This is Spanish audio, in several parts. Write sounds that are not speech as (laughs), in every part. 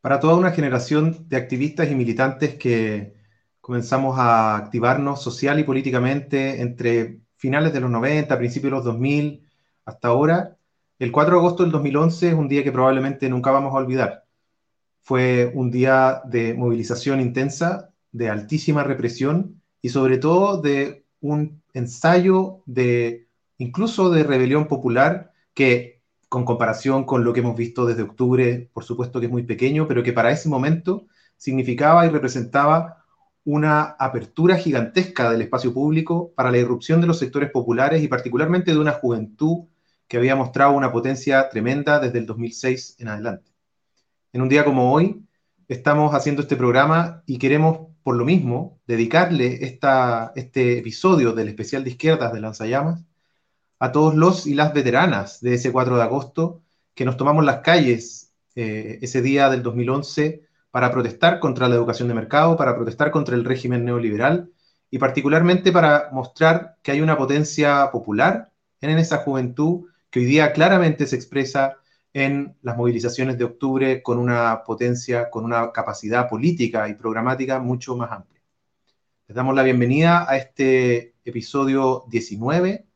para toda una generación de activistas y militantes que comenzamos a activarnos social y políticamente entre finales de los 90, principios de los 2000, hasta ahora, el 4 de agosto del 2011 es un día que probablemente nunca vamos a olvidar. Fue un día de movilización intensa, de altísima represión y sobre todo de un ensayo de incluso de rebelión popular que con comparación con lo que hemos visto desde octubre, por supuesto que es muy pequeño, pero que para ese momento significaba y representaba una apertura gigantesca del espacio público para la irrupción de los sectores populares y particularmente de una juventud que había mostrado una potencia tremenda desde el 2006 en adelante. En un día como hoy, estamos haciendo este programa y queremos, por lo mismo, dedicarle esta, este episodio del especial de izquierdas de Lanzallamas a todos los y las veteranas de ese 4 de agosto que nos tomamos las calles eh, ese día del 2011 para protestar contra la educación de mercado, para protestar contra el régimen neoliberal y particularmente para mostrar que hay una potencia popular en esa juventud que hoy día claramente se expresa en las movilizaciones de octubre con una potencia, con una capacidad política y programática mucho más amplia. Les damos la bienvenida a este episodio 19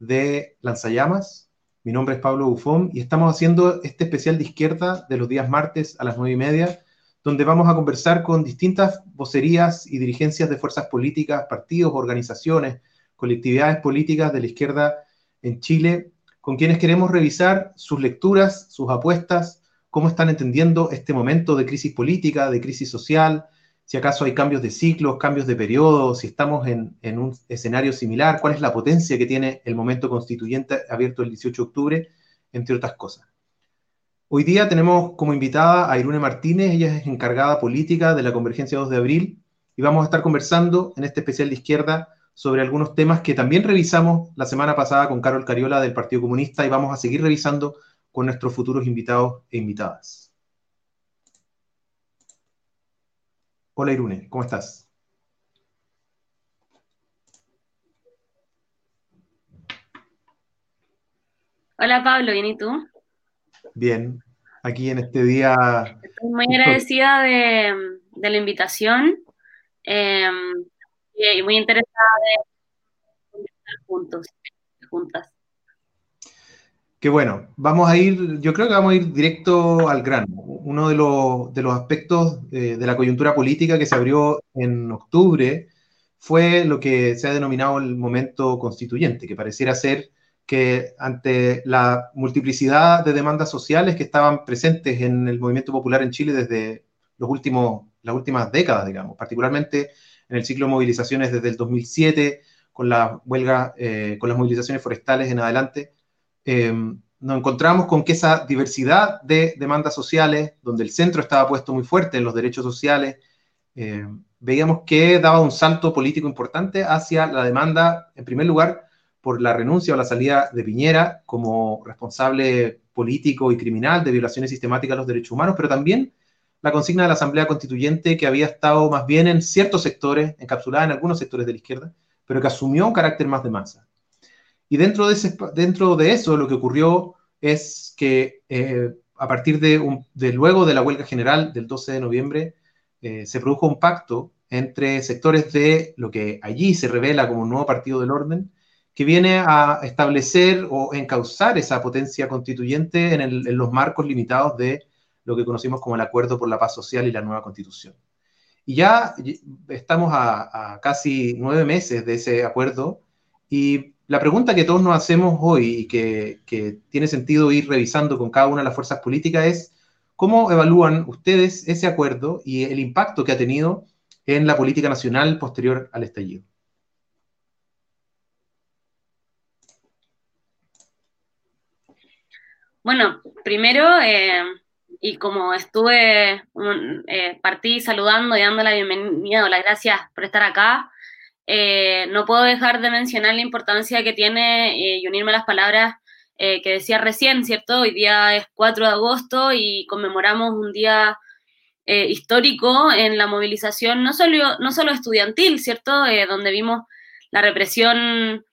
de Lanzallamas. Mi nombre es Pablo Bufón y estamos haciendo este especial de izquierda de los días martes a las nueve y media, donde vamos a conversar con distintas vocerías y dirigencias de fuerzas políticas, partidos, organizaciones, colectividades políticas de la izquierda en Chile, con quienes queremos revisar sus lecturas, sus apuestas, cómo están entendiendo este momento de crisis política, de crisis social, si acaso hay cambios de ciclos, cambios de periodo, si estamos en, un escenario similar, cuál es la potencia que tiene el momento constituyente abierto el 18 de octubre, entre otras cosas. Hoy día tenemos como invitada a Irune Martínez, ella es encargada política de la Convergencia 2 de Abril, y vamos a estar conversando en este especial de izquierda sobre algunos temas que también revisamos la semana pasada con Carol Cariola del Partido Comunista y vamos a seguir revisando con nuestros futuros invitados e invitadas. Hola Irune, ¿cómo estás? Hola Pablo, ¿bien y tú? Bien, aquí en este día. Estoy muy agradecida de, la invitación em, y muy interesada de estar juntos, juntas. Qué bueno, vamos a ir, yo creo que vamos a ir directo al grano. Uno de los, de los aspectos de, de la coyuntura política que se abrió en octubre fue lo que se ha denominado el momento constituyente, que pareciera ser que ante la multiplicidad de demandas sociales que estaban presentes en el movimiento popular en Chile desde los últimos, las últimas décadas, digamos, particularmente en el ciclo de movilizaciones desde el 2007, con la huelga, eh, con las movilizaciones forestales en adelante, Em, nos encontramos con que esa diversidad de demandas sociales, donde el centro estaba puesto muy fuerte en los derechos sociales, em, veíamos que daba un salto político importante hacia la demanda, en primer lugar, por la renuncia o la salida de Piñera como responsable político y criminal de violaciones sistemáticas a los derechos humanos, pero también la consigna de la Asamblea Constituyente que había estado más bien en ciertos sectores, encapsulada en algunos sectores de la izquierda, pero que asumió un carácter más de masa. Y dentro de, ese, dentro de eso lo que ocurrió es que eh, a partir de, de, luego de la huelga general del 12 de noviembre, eh, se produjo un pacto entre sectores de lo que allí se revela como un nuevo partido del orden, que viene a establecer o encauzar esa potencia constituyente en, en, los marcos limitados de lo que conocimos como el Acuerdo por la Paz Social y la nueva Constitución. Y ya estamos a, a casi nueve meses de ese acuerdo y la pregunta que todos nos hacemos hoy y que, tiene sentido ir revisando con cada una de las fuerzas políticas es cómo evalúan ustedes ese acuerdo y el impacto que ha tenido en la política nacional posterior al estallido. Bueno, primero, eh, y como estuve, eh, partí saludando y dando la bienvenida o las gracias por estar acá, eh, no puedo dejar de mencionar la importancia que tiene eh, y unirme a las palabras eh, que decía recién, ¿cierto? Hoy día es 4 de agosto y conmemoramos un día histórico en la movilización, no solo, no solo estudiantil, ¿cierto? donde vimos la represión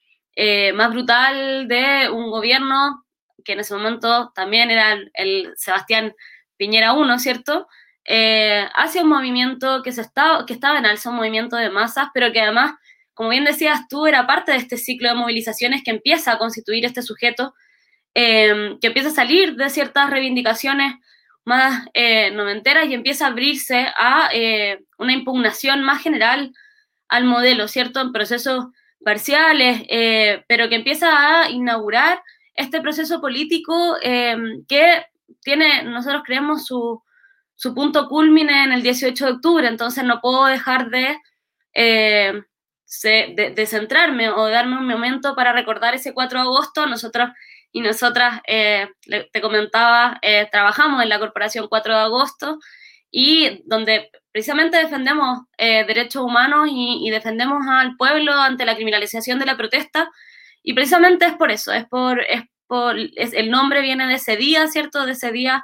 más brutal de un gobierno que en ese momento también era el, Sebastián Piñera I, ¿cierto? hacia un movimiento que, se estaba, que estaba en alza, un movimiento de masas, pero que además, como bien decías tú, era parte de este ciclo de movilizaciones que empieza a constituir este sujeto, que empieza a salir de ciertas reivindicaciones más noventeras y empieza a abrirse a una impugnación más general al modelo, ¿cierto? En procesos parciales, eh, pero que empieza a inaugurar este proceso político em, que tiene, nosotros creemos, su, su, punto culmine en el 18 de octubre, entonces no puedo dejar de, eh, de, centrarme o de darme un momento para recordar ese 4 de agosto. Nosotros y nosotras, eh, te comentaba, trabajamos en la Corporación 4 de agosto y donde precisamente defendemos eh, derechos humanos y, defendemos al pueblo ante la criminalización de la protesta. Y precisamente es por eso, es por, es por el nombre viene de ese día, ¿cierto? De ese día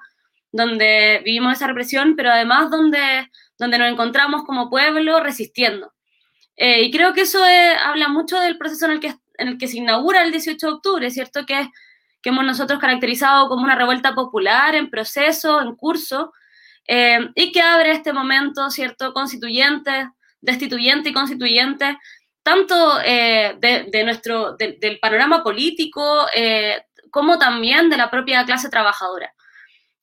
donde vivimos esa represión, pero además donde, donde nos encontramos como pueblo resistiendo. Eh, y creo que eso eh, habla mucho del proceso en el, que, en el que se inaugura el 18 de octubre, ¿cierto? Que, que hemos nosotros caracterizado como una revuelta popular en proceso, en curso, eh, y que abre este momento, ¿cierto?, constituyente, destituyente y constituyente, tanto eh, de, nuestro, del panorama político eh, como también de la propia clase trabajadora.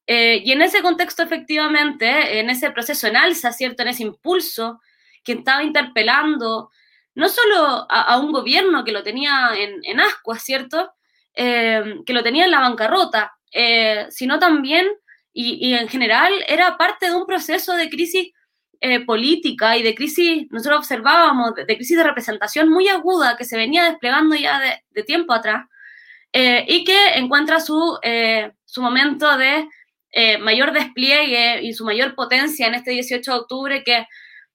y en ese contexto, efectivamente, en ese proceso en alza, ¿cierto?, en ese impulso que estaba interpelando no solo a, un gobierno que lo tenía en, en ascuas, ¿cierto?, que lo tenía en la bancarrota, sino también y, en general era parte de un proceso de crisis eh, política y de crisis, nosotros observábamos, de, crisis de representación muy aguda que se venía desplegando ya de, tiempo atrás eh, y que encuentra su, eh, su momento de mayor despliegue y su mayor potencia en este 18 de octubre que,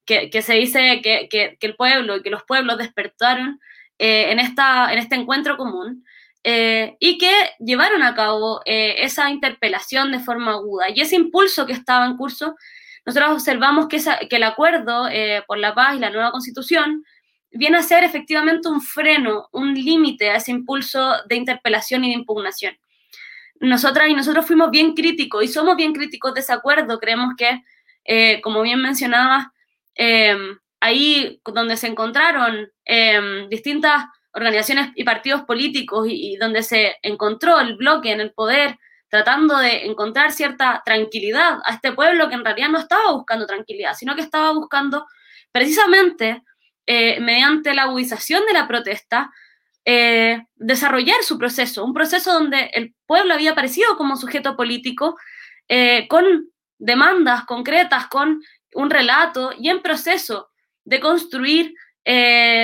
que, que se dice que, que, el pueblo y que los pueblos despertaron en, esta, en este encuentro común. Eh, y que llevaron a cabo eh, esa interpelación de forma aguda. Y ese impulso que estaba en curso, nosotros observamos que, que el acuerdo eh, por la paz y la nueva constitución viene a ser efectivamente un freno, un límite a ese impulso de interpelación y de impugnación. Nosotras y nosotros fuimos bien críticos y somos bien críticos de ese acuerdo. Creemos que, como bien mencionabas, ahí donde se encontraron distintas organizaciones y partidos políticos y, donde se encontró el bloque en el poder tratando de encontrar cierta tranquilidad a este pueblo que en realidad no estaba buscando tranquilidad, sino que estaba buscando precisamente eh, mediante la agudización de la protesta eh, desarrollar su proceso, un proceso donde el pueblo había aparecido como sujeto político eh, con demandas concretas, con un relato y en proceso de construir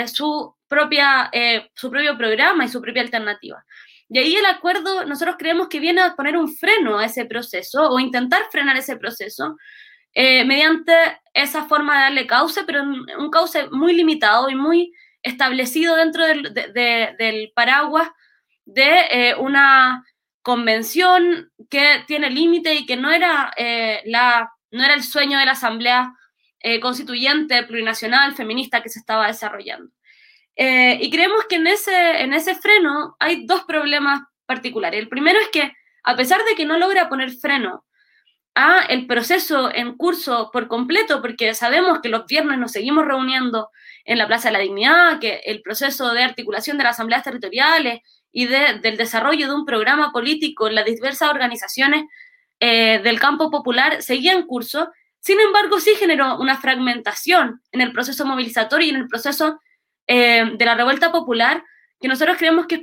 su propia, eh, su propio programa y su propia alternativa. Y ahí el acuerdo, nosotros creemos que viene a poner un freno a ese proceso o intentar frenar ese proceso eh, mediante esa forma de darle cauce, pero un cauce muy limitado y muy establecido dentro del, del paraguas de eh, una convención que tiene límite y que no era, la, no era el sueño de la Asamblea Constituyente Plurinacional Feminista que se estaba desarrollando. Eh, y creemos que en ese, en ese freno hay dos problemas particulares. El primero es que, a pesar de que no logra poner freno a el proceso en curso por completo, porque sabemos que los viernes nos seguimos reuniendo en la Plaza de la Dignidad, que el proceso de articulación de las asambleas territoriales y del desarrollo de un programa político en las diversas organizaciones eh, del campo popular seguía en curso, sin embargo sí generó una fragmentación en el proceso movilizatorio y en el proceso eh, de la revuelta popular que nosotros creemos que, es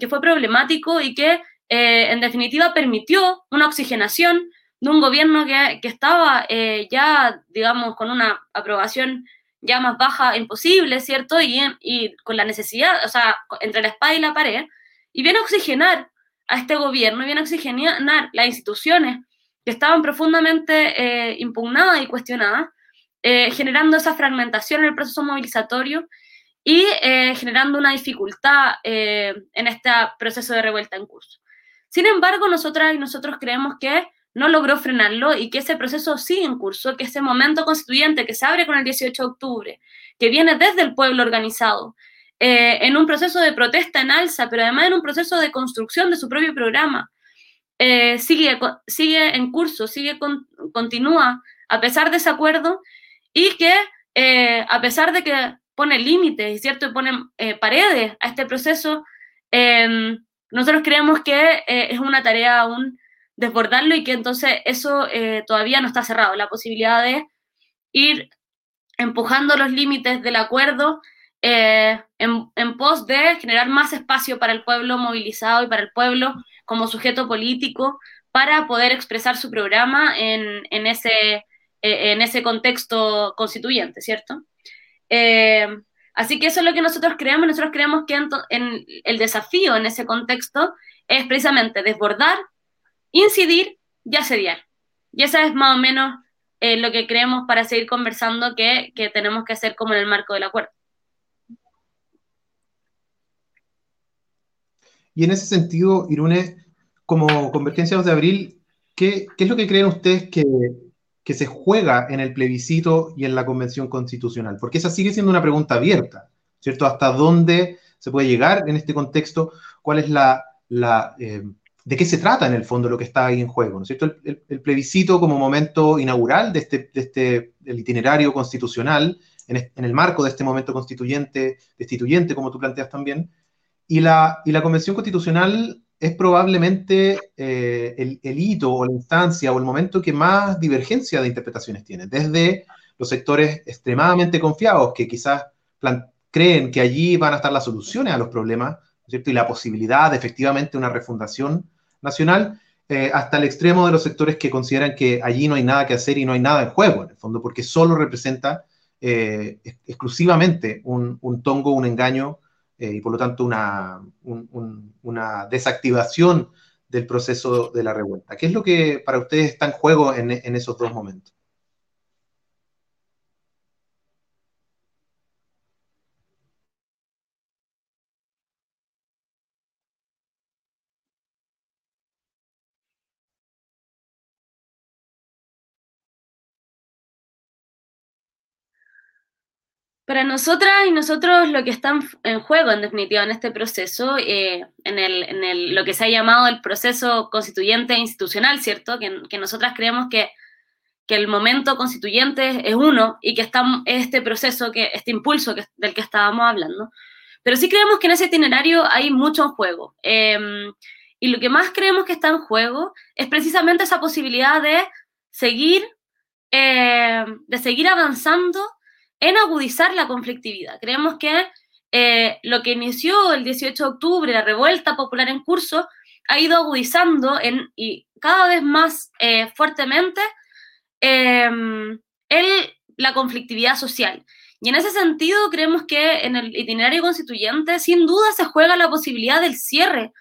que fue problemático y que eh, en definitiva permitió una oxigenación de un gobierno que, que estaba eh, ya, digamos, con una aprobación ya más baja imposible, ¿cierto? Y, y con la necesidad, o sea, entre la espada y la pared, y viene a oxigenar a este gobierno, y viene a oxigenar las instituciones que estaban profundamente impugnadas y cuestionadas, generando esa fragmentación en el proceso movilizatorio y eh, generando una dificultad eh, en este proceso de revuelta en curso. Sin embargo, nosotras y nosotros creemos que no logró frenarlo y que ese proceso sigue en curso, que ese momento constituyente que se abre con el 18 de octubre, que viene desde el pueblo organizado, eh, en un proceso de protesta en alza, pero además en un proceso de construcción de su propio programa, sigue, sigue en curso, sigue continúa a pesar de ese acuerdo y que eh, a pesar de que pone límites, ¿cierto? Pone eh, paredes a este proceso, em, nosotros creemos que eh, es una tarea aún desbordarlo y que entonces eso todavía no está cerrado. La posibilidad de ir empujando los límites del acuerdo en, en, pos de generar más espacio para el pueblo movilizado y para el pueblo como sujeto político para poder expresar su programa en, en ese eh, en ese contexto constituyente, ¿cierto? Eh, así que eso es lo que nosotros creemos. Nosotros creemos que en, el desafío en ese contexto es precisamente desbordar, incidir y asediar. Y eso es más o menos eh, lo que creemos para seguir conversando que, que tenemos que hacer como en el marco del acuerdo. Y en ese sentido, Irune, como Convergencia de Abril, ¿qué, ¿qué, es lo que creen ustedes que, que se juega en el plebiscito y en la convención constitucional? Porque esa sigue siendo una pregunta abierta, ¿cierto? ¿Hasta dónde se puede llegar en este contexto? ¿Cuál es la... la eh, ¿De qué se trata en el fondo lo que está ahí en juego? ¿no es cierto? El, plebiscito como momento inaugural de este, de este el itinerario constitucional, en, en, el marco de este momento constituyente, destituyente, como tú planteas también, y la, y la convención constitucional es probablemente eh, el, hito o la instancia o el momento que más divergencia de interpretaciones tiene, desde los sectores extremadamente confiados que quizás creen que allí van a estar las soluciones a los problemas, ¿cierto? Y la posibilidad de efectivamente una refundación nacional, eh, hasta el extremo de los sectores que consideran que allí no hay nada que hacer y no hay nada en juego, en el fondo, porque solo representa eh, exclusivamente un, un tongo, un engaño eh, y por lo tanto una, una, desactivación del proceso de la revuelta. ¿Qué es lo que para ustedes está en juego en, en esos dos momentos? Para nosotras y nosotros lo que está en juego, en definitiva, en este proceso, eh, en, el, en el, lo que se ha llamado el proceso constituyente e institucional, ¿cierto? Que, que nosotras creemos que, que, el momento constituyente es uno y que está este proceso, que, este impulso que, del que estábamos hablando. Pero sí creemos que en ese itinerario hay mucho en juego. Em, y lo que más creemos que está en juego es precisamente esa posibilidad de seguir, eh, de seguir avanzando en agudizar la conflictividad. Creemos que eh, lo que inició el 18 de octubre, la revuelta popular en curso, ha ido agudizando y cada vez más eh, fuertemente em, la conflictividad social. Y en ese sentido, creemos que en el itinerario constituyente, sin duda, se juega la posibilidad del cierre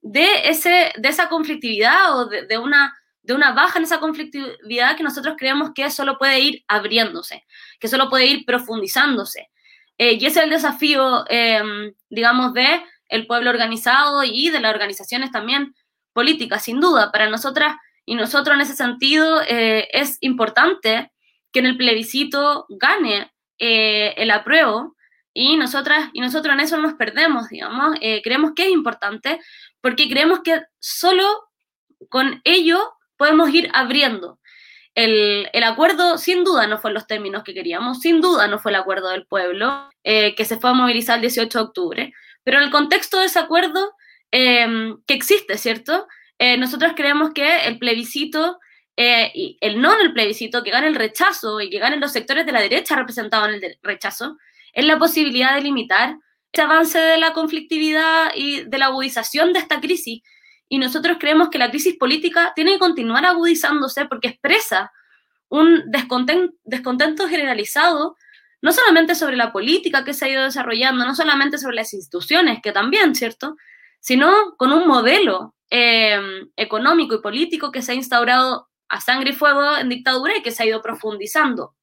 de, ese, de esa conflictividad o de una de una baja en esa conflictividad que nosotros creemos que solo puede ir abriéndose, que solo puede ir profundizándose. Eh, y ese es el desafío, em, digamos, de el pueblo organizado y de las organizaciones también políticas, sin duda. Para nosotras y nosotros en ese sentido eh, es importante que en el plebiscito gane eh, el apruebo y nosotras y nosotros en eso no nos perdemos, digamos. creemos que es importante porque creemos que solo con ello podemos ir abriendo. El, acuerdo sin duda no fue en los términos que queríamos, sin duda no fue el acuerdo del pueblo eh, que se fue a movilizar el 18 de octubre, pero en el contexto de ese acuerdo em, que existe, ¿cierto? Eh, nosotros creemos que el plebiscito, eh, y el no en el plebiscito, que gane el rechazo y que ganen los sectores de la derecha representados en el rechazo, es la posibilidad de limitar ese avance de la conflictividad y de la agudización de esta crisis y nosotros creemos que la crisis política tiene que continuar agudizándose porque expresa un descontento, generalizado, no solamente sobre la política que se ha ido desarrollando, no solamente sobre las instituciones, que también, ¿cierto? Sino con un modelo em, económico y político que se ha instaurado a sangre y fuego en dictadura y que se ha ido profundizando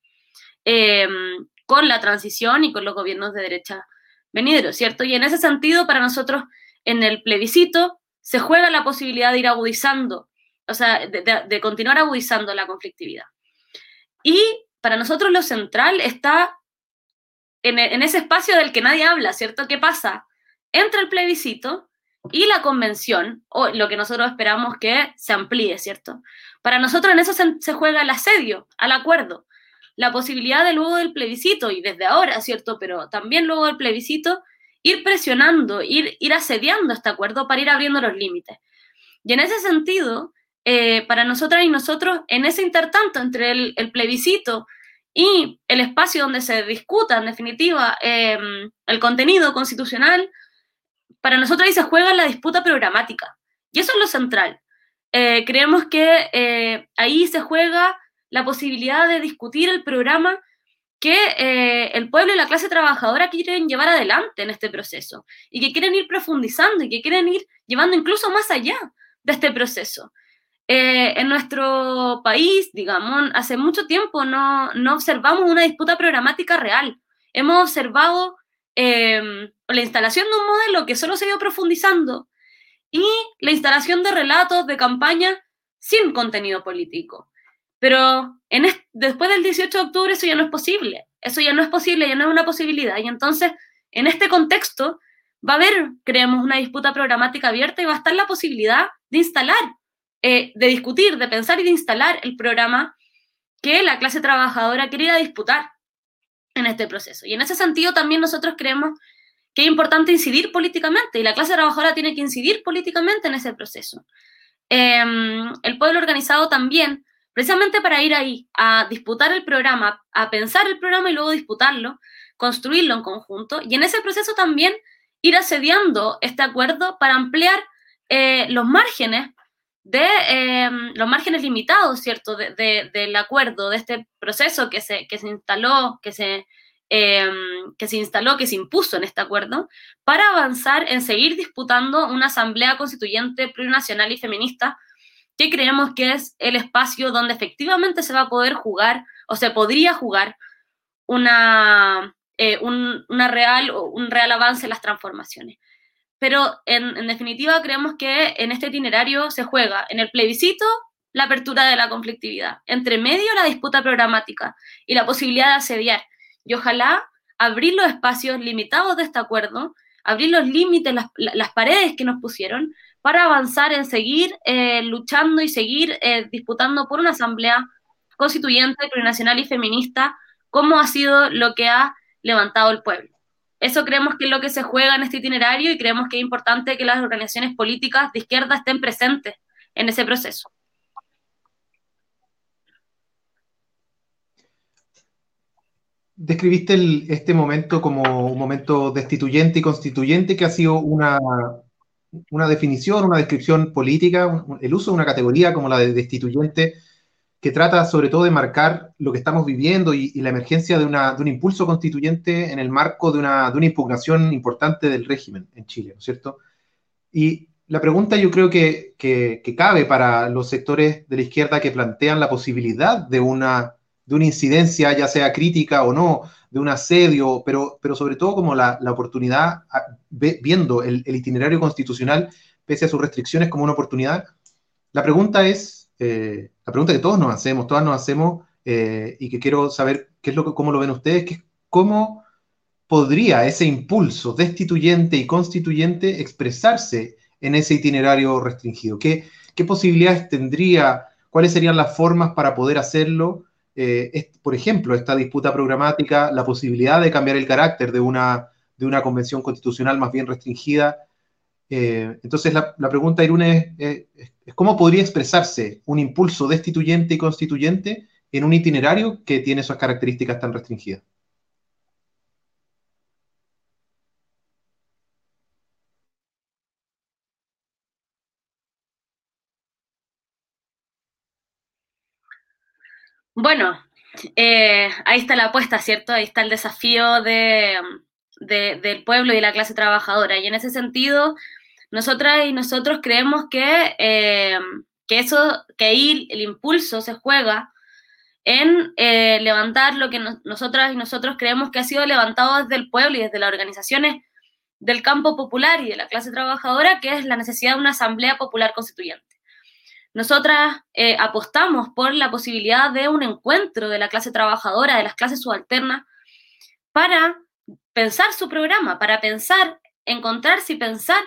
em, con la transición y con los gobiernos de derecha venideros, ¿cierto? Y en ese sentido, para nosotros, en el plebiscito, se juega la posibilidad de ir agudizando, o sea, de, continuar agudizando la conflictividad. Y para nosotros lo central está en, ese espacio del que nadie habla, ¿cierto? ¿Qué pasa? Entra el plebiscito y la convención, o lo que nosotros esperamos que se amplíe, ¿cierto? Para nosotros en eso se, juega el asedio al acuerdo, la posibilidad de luego del plebiscito, y desde ahora, ¿cierto? Pero también luego del plebiscito, ir presionando, ir, ir asediando este acuerdo para ir abriendo los límites. Y en ese sentido, eh, para nosotras y nosotros, en ese intertanto entre el, plebiscito y el espacio donde se discuta, en definitiva, em, el contenido constitucional, para nosotros ahí se juega la disputa programática. Y eso es lo central. Eh, creemos que eh, ahí se juega la posibilidad de discutir el programa que eh, el pueblo y la clase trabajadora quieren llevar adelante en este proceso y que quieren ir profundizando y que quieren ir llevando incluso más allá de este proceso. en nuestro país, digamos, hace mucho tiempo no, no observamos una disputa programática real. Hemos observado Em, la instalación de un modelo que solo se ha ido profundizando y la instalación de relatos de campaña sin contenido político. Pero después del 18 de octubre eso ya no es posible. Eso ya no es posible, ya no es una posibilidad. Y entonces, en este contexto, va a haber, creemos, una disputa programática abierta y va a estar la posibilidad de instalar, eh, de discutir, de pensar y de instalar el programa que la clase trabajadora quería disputar en este proceso. Y en ese sentido también nosotros creemos que es importante incidir políticamente y la clase trabajadora tiene que incidir políticamente en ese proceso. Em, el pueblo organizado también, precisamente para ir ahí a disputar el programa, a pensar el programa y luego disputarlo, construirlo en conjunto y en ese proceso también ir asediando este acuerdo para ampliar eh, los márgenes de em, los márgenes limitados, ¿cierto?, del acuerdo, de este proceso que se, que se instaló, que se, em, que se instaló, que se impuso en este acuerdo, para avanzar en seguir disputando una asamblea constituyente plurinacional y feminista, que creemos que es el espacio donde efectivamente se va a poder jugar, o se podría jugar, una, eh, una real, un real avance en las transformaciones pero en, definitiva creemos que en este itinerario se juega en el plebiscito la apertura de la conflictividad, entre medio la disputa programática y la posibilidad de asediar. Y ojalá abrir los espacios limitados de este acuerdo, abrir los límites, las, paredes que nos pusieron, para avanzar en seguir eh, luchando y seguir eh, disputando por una asamblea constituyente, plurinacional y feminista, como ha sido lo que ha levantado el pueblo. Eso creemos que es lo que se juega en este itinerario y creemos que es importante que las organizaciones políticas de izquierda estén presentes en ese proceso. Describiste este momento como un momento destituyente y constituyente que ha sido una, una definición, una descripción política, el uso de una categoría como la de destituyente que trata sobre todo de marcar lo que estamos viviendo y, la emergencia de, un impulso constituyente en el marco de una, impugnación importante del régimen en Chile, ¿no es cierto? Y la pregunta yo creo que, cabe para los sectores de la izquierda que plantean la posibilidad de una, de una incidencia, ya sea crítica o no, de un asedio, pero, pero sobre todo como la, oportunidad, viendo el, el itinerario constitucional, pese a sus restricciones, como una oportunidad. La pregunta es, eh, la pregunta que todos nos hacemos, todas nos hacemos, eh, y que quiero saber qué es lo que, cómo lo ven ustedes, que cómo podría ese impulso destituyente y constituyente expresarse en ese itinerario restringido. ¿Qué, qué posibilidades tendría? ¿Cuáles serían las formas para poder hacerlo? Eh, por ejemplo, esta disputa programática, la posibilidad de cambiar el carácter de una, de una convención constitucional más bien restringida. entonces, la, pregunta, Irune, es, cómo podría expresarse un impulso destituyente y constituyente en un itinerario que tiene esas características tan restringidas. Bueno, eh, ahí está la apuesta, ¿cierto? Ahí está el desafío del pueblo y de la clase trabajadora. Y en ese sentido, nosotras y nosotros creemos que, eh, que eso, que ahí el impulso se juega en eh, levantar lo que nosotras y nosotros creemos que ha sido levantado desde el pueblo y desde las organizaciones del campo popular y de la clase trabajadora, que es la necesidad de una asamblea popular constituyente. Nosotras eh, apostamos por la posibilidad de un encuentro de la clase trabajadora, de las clases subalternas, para pensar su programa, para pensar, encontrarse y pensar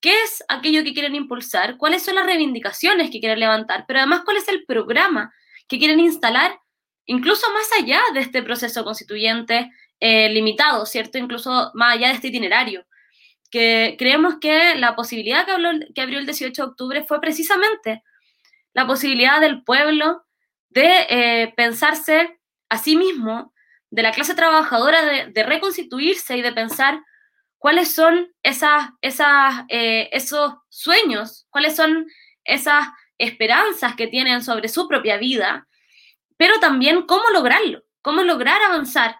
qué es aquello que quieren impulsar, cuáles son las reivindicaciones que quieren levantar, pero además cuál es el programa que quieren instalar, incluso más allá de este proceso constituyente eh, limitado, ¿cierto? Incluso más allá de este itinerario. Que creemos que la posibilidad que, que abrió el 18 de octubre fue precisamente la posibilidad del pueblo de eh, pensarse a sí mismo, de la clase trabajadora, de, reconstituirse y de pensar cuáles son eh, esos sueños, cuáles son esas esperanzas que tienen sobre su propia vida, pero también cómo lograrlo, cómo lograr avanzar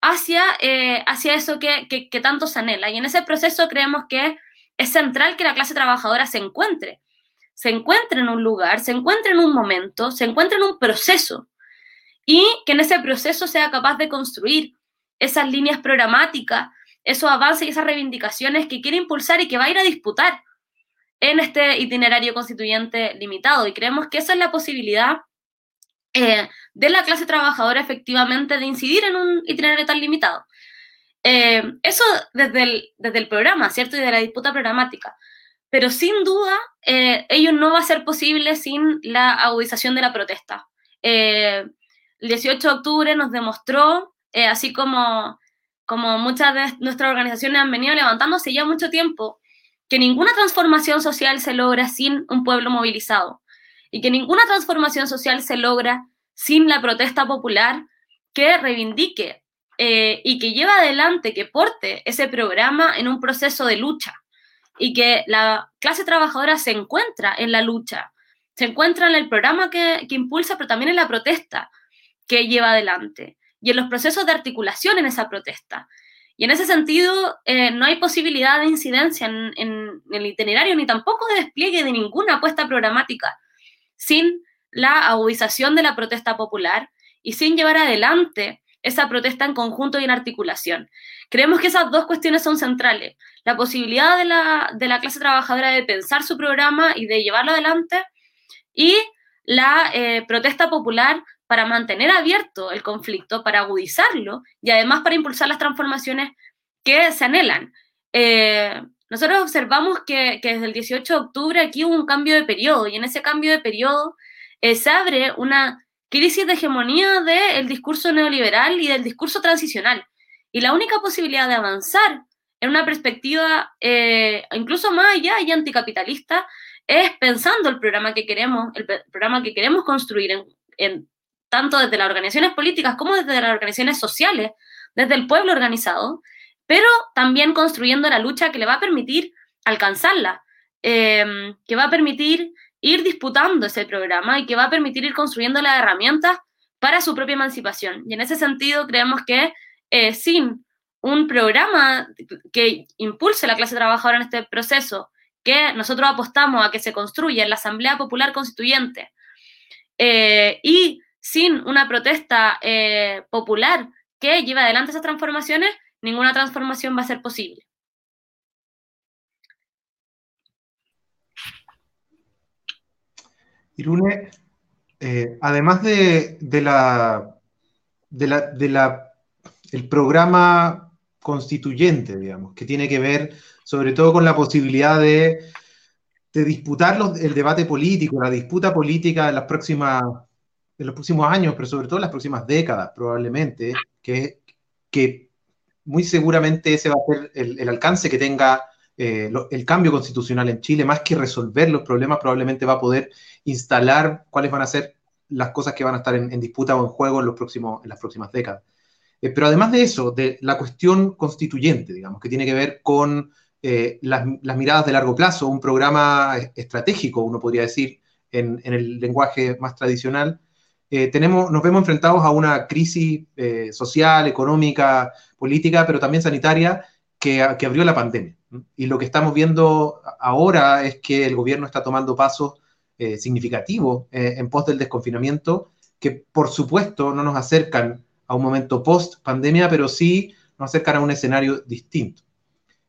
hacia, eh, hacia eso que, que, que tanto se anhela. Y en ese proceso creemos que es central que la clase trabajadora se encuentre se encuentre en un lugar, se encuentre en un momento, se encuentre en un proceso y que en ese proceso sea capaz de construir esas líneas programáticas, esos avances y esas reivindicaciones que quiere impulsar y que va a ir a disputar en este itinerario constituyente limitado. Y creemos que esa es la posibilidad eh, de la clase trabajadora efectivamente de incidir en un itinerario tan limitado. Eh, eso desde el, desde el programa, ¿cierto? Y de la disputa programática pero sin duda eh, ello no va a ser posible sin la agudización de la protesta. Eh, el 18 de octubre nos demostró, eh, así como, como muchas de nuestras organizaciones han venido levantándose ya mucho tiempo, que ninguna transformación social se logra sin un pueblo movilizado y que ninguna transformación social se logra sin la protesta popular que reivindique y que lleva adelante, que porte ese programa en un proceso de lucha y que la clase trabajadora se encuentra en la lucha, se encuentra en el programa que, impulsa, pero también en la protesta que lleva adelante y en los procesos de articulación en esa protesta. Y en ese sentido, eh, no hay posibilidad de incidencia en, en, el itinerario ni tampoco de despliegue de ninguna apuesta programática sin la agudización de la protesta popular y sin llevar adelante esa protesta en conjunto y en articulación. Creemos que esas dos cuestiones son centrales. La posibilidad de la, clase trabajadora de pensar su programa y de llevarlo adelante y la eh, protesta popular para mantener abierto el conflicto, para agudizarlo y además para impulsar las transformaciones que se anhelan. Eh, nosotros observamos que, desde el 18 de octubre aquí hubo un cambio de periodo y en ese cambio de periodo eh, se abre una crisis de hegemonía del discurso neoliberal y del discurso transicional. Y la única posibilidad de avanzar en una perspectiva eh, incluso más allá y anticapitalista es pensando el programa que queremos, el programa que queremos construir en, tanto desde las organizaciones políticas como desde las organizaciones sociales, desde el pueblo organizado, pero también construyendo la lucha que le va a permitir alcanzarla, eh, que va a permitir ir disputando ese programa y que va a permitir ir construyendo las herramientas para su propia emancipación. Y en ese sentido creemos que eh, sin un programa que impulse la clase trabajadora en este proceso, que nosotros apostamos a que se construya en la Asamblea Popular Constituyente, eh, y sin una protesta eh, popular que lleve adelante esas transformaciones, ninguna transformación va a ser posible. Irune, además de, la, de, la, el programa constituyente, digamos, que tiene que ver sobre todo con la posibilidad de, disputar el debate político, la disputa política en, las próximas, en los próximos años, pero sobre todo en las próximas décadas, probablemente, que, que muy seguramente ese va a ser el, alcance que tenga eh, el cambio constitucional en Chile, más que resolver los problemas, probablemente va a poder instalar cuáles van a ser las cosas que van a estar en, disputa o en juego en, los próximos, en las próximas décadas. Eh, pero además de eso, de la cuestión constituyente, digamos, que tiene que ver con eh, las, miradas de largo plazo, un programa estratégico, uno podría decir, en, el lenguaje más tradicional, tenemos, nos vemos enfrentados a una crisis social, económica, política, pero también sanitaria, que, abrió la pandemia. Y lo que estamos viendo ahora es que el gobierno está tomando pasos eh, significativos eh, en pos del desconfinamiento, que por supuesto no nos acercan a un momento post pandemia, pero sí nos acercan a un escenario distinto.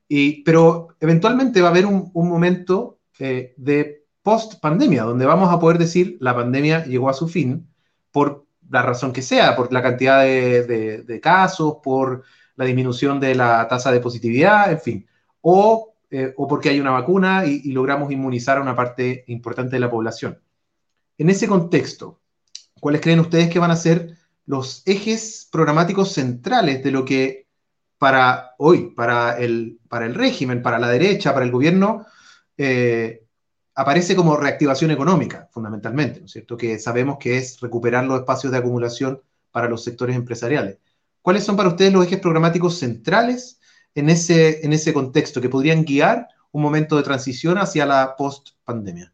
Y, pero eventualmente va a haber un, momento eh, de post pandemia, donde vamos a poder decir la pandemia llegó a su fin por la razón que sea, por la cantidad de casos, por la disminución de la tasa de positividad, en fin. O o porque hay una vacuna y, logramos inmunizar a una parte importante de la población. En ese contexto, ¿cuáles creen ustedes que van a ser los ejes programáticos centrales de lo que para hoy, para el, para el régimen, para la derecha, para el gobierno, eh, aparece como reactivación económica, fundamentalmente, ¿no es cierto? Que sabemos que es recuperar los espacios de acumulación para los sectores empresariales. ¿Cuáles son para ustedes los ejes programáticos centrales en ese, en ese contexto que podrían guiar un momento de transición hacia la post-pandemia?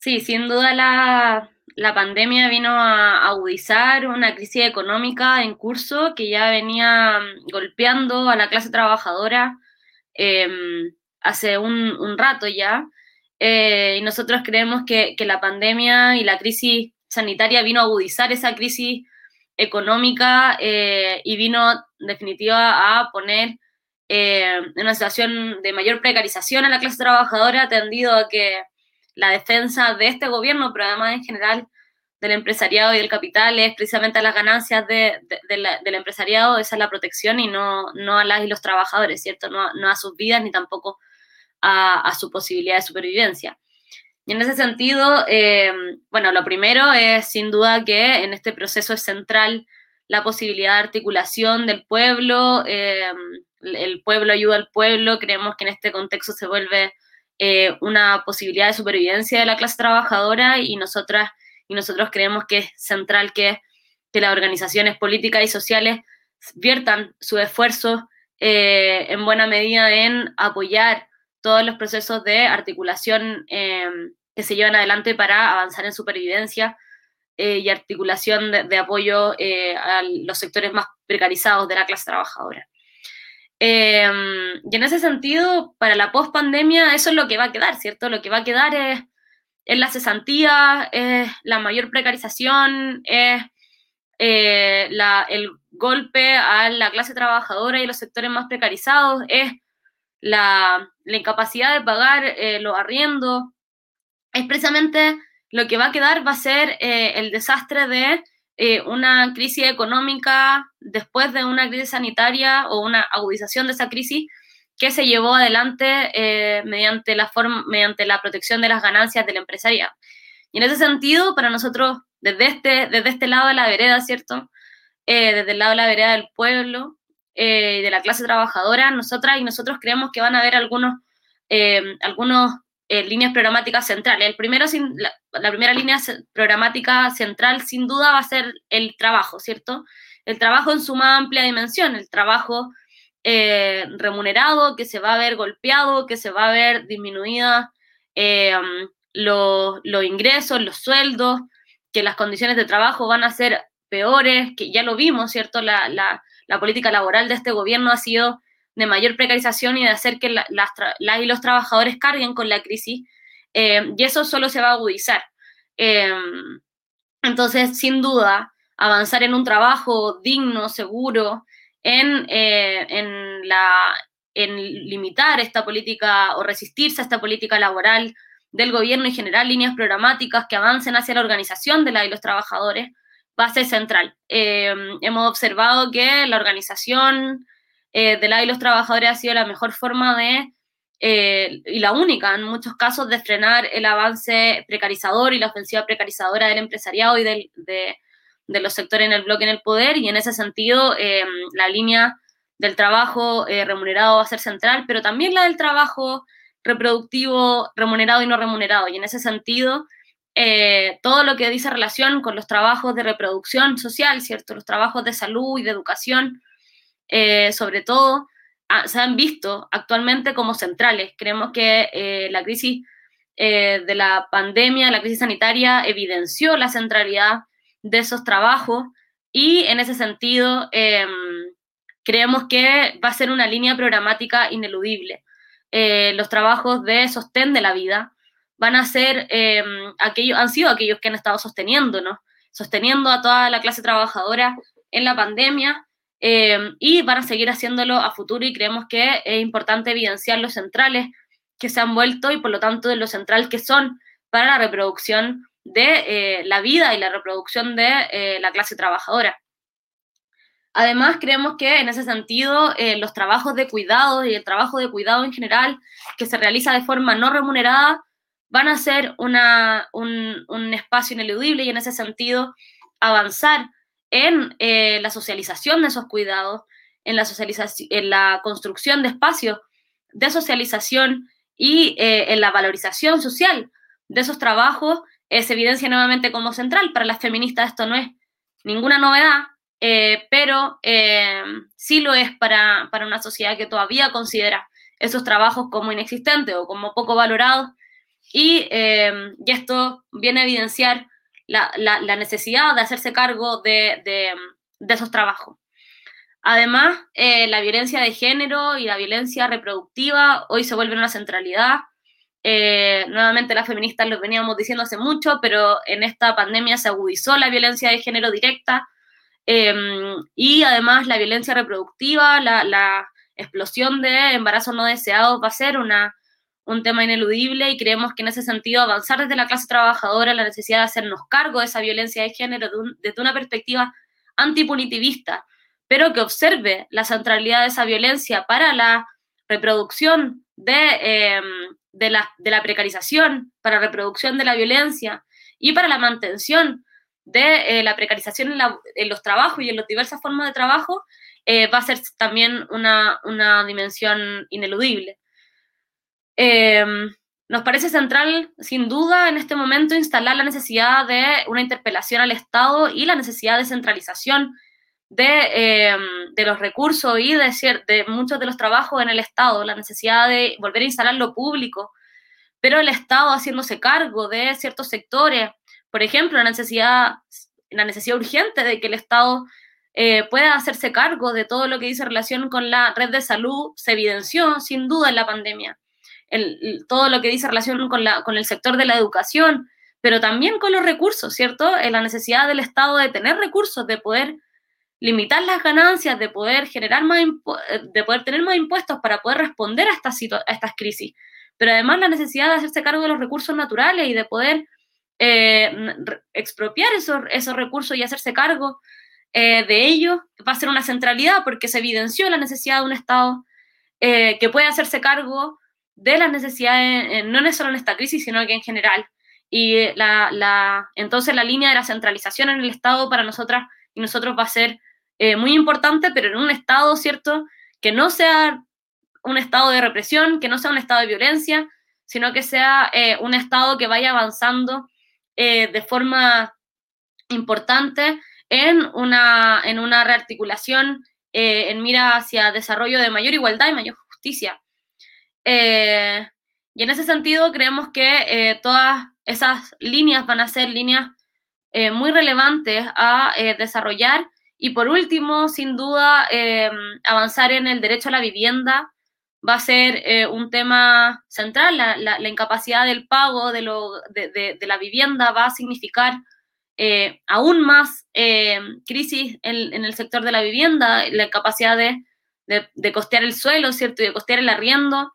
Sí, sin duda la, pandemia vino a agudizar una crisis económica en curso que ya venía mm, golpeando a la clase trabajadora em, hace un, rato ya. Eh, y nosotros creemos que, la pandemia y la crisis sanitaria vino a agudizar esa crisis económica eh, y vino, en definitiva, a poner eh, en una situación de mayor precarización a la clase trabajadora, atendido a que la defensa de este gobierno, pero además en general del empresariado y del capital, es precisamente las ganancias del empresariado, esa es la protección y no, no a las y los trabajadores, ¿cierto? No, no a sus vidas ni tampoco a, su posibilidad de supervivencia. Y en ese sentido, eh, bueno, lo primero es sin duda que en este proceso es central la posibilidad de articulación del pueblo, eh, el pueblo ayuda al pueblo, creemos que en este contexto se vuelve eh, una posibilidad de supervivencia de la clase trabajadora y nosotras y nosotros creemos que es central que, las organizaciones políticas y sociales viertan su esfuerzo eh, en buena medida en apoyar todos los procesos de articulación em, que se llevan adelante para avanzar en supervivencia eh, y articulación de apoyo a los sectores más precarizados de la clase trabajadora. Em, y en ese sentido, para la post-pandemia, eso es lo que va a quedar, ¿cierto? Lo que va a quedar es, la cesantía, es la mayor precarización, es eh, el golpe a la clase trabajadora y los sectores más precarizados, es la, incapacidad de pagar eh, los arriendos, es precisamente lo que va a quedar, va a ser eh, el desastre de eh, una crisis económica después de una crisis sanitaria o una agudización de esa crisis que se llevó adelante eh, mediante, la forma, mediante la protección de las ganancias del empresariado. Y en ese sentido, para nosotros, desde este, desde este lado de la vereda, ¿cierto? Eh, desde el lado de la vereda del pueblo, de la clase trabajadora, nosotras y nosotros creemos que van a haber algunos, algunos eh, líneas programáticas centrales. El primero, la, primera línea programática central sin duda va a ser el trabajo, ¿cierto? El trabajo en su más amplia dimensión, el trabajo eh, remunerado, que se va a ver golpeado, que se va a ver disminuida eh, los, ingresos, los sueldos, que las condiciones de trabajo van a ser peores, que ya lo vimos, ¿cierto? La política laboral de este gobierno ha sido de mayor precarización y de hacer que las, y los trabajadores carguen con la crisis, eh, y eso solo se va a agudizar. Eh, entonces, sin duda, avanzar en un trabajo digno, seguro, en, eh, en, la, en limitar esta política o resistirse a esta política laboral del gobierno y generar líneas programáticas que avancen hacia la organización de la y los trabajadores, va a ser central. hemos observado que la organización eh, de la y los trabajadores ha sido la mejor forma de, eh, y la única en muchos casos, de frenar el avance precarizador y la ofensiva precarizadora del empresariado y del, de, los sectores en el bloque en el poder. Y en ese sentido, eh, la línea del trabajo remunerado va a ser central, pero también la del trabajo reproductivo remunerado y no remunerado. Y en ese sentido, todo lo que dice relación con los trabajos de reproducción social, ¿cierto? Los trabajos de salud y de educación, eh, sobre todo, se han visto actualmente como centrales. Creemos que eh, la crisis eh, de la pandemia, la crisis sanitaria, evidenció la centralidad de esos trabajos y en ese sentido creemos que va a ser una línea programática ineludible. Los trabajos de sostén de la vida van a ser eh, aquellos, han sido aquellos que han estado sosteniéndonos, sosteniendo a toda la clase trabajadora en la pandemia eh, y van a seguir haciéndolo a futuro y creemos que es importante evidenciar los centrales que se han vuelto y por lo tanto de lo central que son para la reproducción de la vida y la reproducción de la clase trabajadora. Además, creemos que en ese sentido eh, los trabajos de cuidado y el trabajo de cuidado en general que se realiza de forma no remunerada van a ser una, un, espacio ineludible y en ese sentido avanzar en eh, la socialización de esos cuidados, en la, socialización, en la construcción de espacios de socialización y eh, en la valorización social de esos trabajos se evidencia nuevamente como central. Para las feministas esto no es ninguna novedad, eh, pero eh, sí lo es para, para, una sociedad que todavía considera esos trabajos como inexistentes o como poco valorados. Y, eh, y esto viene a evidenciar la, la, necesidad de hacerse cargo de, de, de esos trabajos. Además, la violencia de género y la violencia reproductiva hoy se vuelven una centralidad. nuevamente las feministas lo veníamos diciendo hace mucho, pero en esta pandemia se agudizó la violencia de género directa, Em, y además la violencia reproductiva, la, explosión de embarazos no deseados va a ser una, un tema ineludible y creemos que en ese sentido avanzar desde la clase trabajadora la necesidad de hacernos cargo de esa violencia de género desde una perspectiva antipunitivista, pero que observe la centralidad de esa violencia para la reproducción de, em, de, la, de la precarización, para la reproducción de la violencia y para la mantención de eh, la precarización en, los trabajos y en las diversas formas de trabajo, eh, va a ser también una, dimensión ineludible. Em, nos parece central, sin duda, en este momento instalar la necesidad de una interpelación al Estado y la necesidad de centralización de, em, los recursos y de, muchos de los trabajos en el Estado, la necesidad de volver a instalar lo público, pero el Estado haciéndose cargo de ciertos sectores por ejemplo, la necesidad, la necesidad urgente de que el Estado eh, pueda hacerse cargo de todo lo que dice relación con la red de salud se evidenció sin duda en la pandemia. Todo lo que dice relación con, la, con el sector de la educación, pero también con los recursos, ¿cierto? En la necesidad del Estado de tener recursos, de poder limitar las ganancias, de poder generar más, de poder tener más impuestos para poder responder a estas, a estas crisis, pero además la necesidad de hacerse cargo de los recursos naturales y de poder eh, expropiar esos, recursos y hacerse cargo eh, de ellos va a ser una centralidad porque se evidenció la necesidad de un Estado eh, que pueda hacerse cargo de las necesidades, no solo en esta crisis, sino que en general. Y la, la, entonces la línea de la centralización en el Estado para nosotras y nosotros va a ser muy importante, pero en un Estado, ¿cierto? Que no sea un Estado de represión, que no sea un Estado de violencia, sino que sea un Estado que vaya avanzando eh, de forma importante en una, en una rearticulación eh, en mira hacia desarrollo de mayor igualdad y mayor justicia. Eh, y en ese sentido creemos que todas esas líneas van a ser líneas muy relevantes a desarrollar. Y por último, sin duda, avanzar en el derecho a la vivienda, va a ser eh, un tema central. La, incapacidad del pago de, lo, de, la vivienda va a significar eh, aún más eh, crisis en, el sector de la vivienda, la incapacidad de, costear el suelo, ¿cierto? Y de costear el arriendo,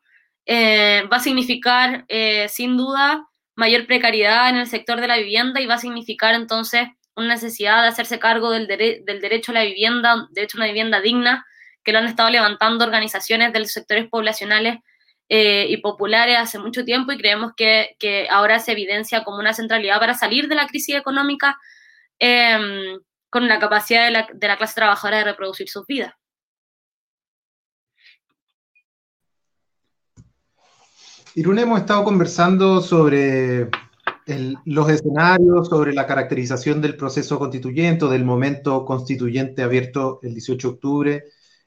va a significar, sin duda, mayor precariedad en el sector de la vivienda y va a significar entonces una necesidad de hacerse cargo del, del derecho a la vivienda, derecho a una vivienda digna, que lo han estado levantando organizaciones de los sectores poblacionales eh, y populares hace mucho tiempo y creemos que, ahora se evidencia como una centralidad para salir de la crisis económica em, con la capacidad de la, de la, clase trabajadora de reproducir sus vidas. Irune, hemos estado conversando sobre los escenarios, sobre la caracterización del proceso constituyente del momento constituyente abierto el 18 de octubre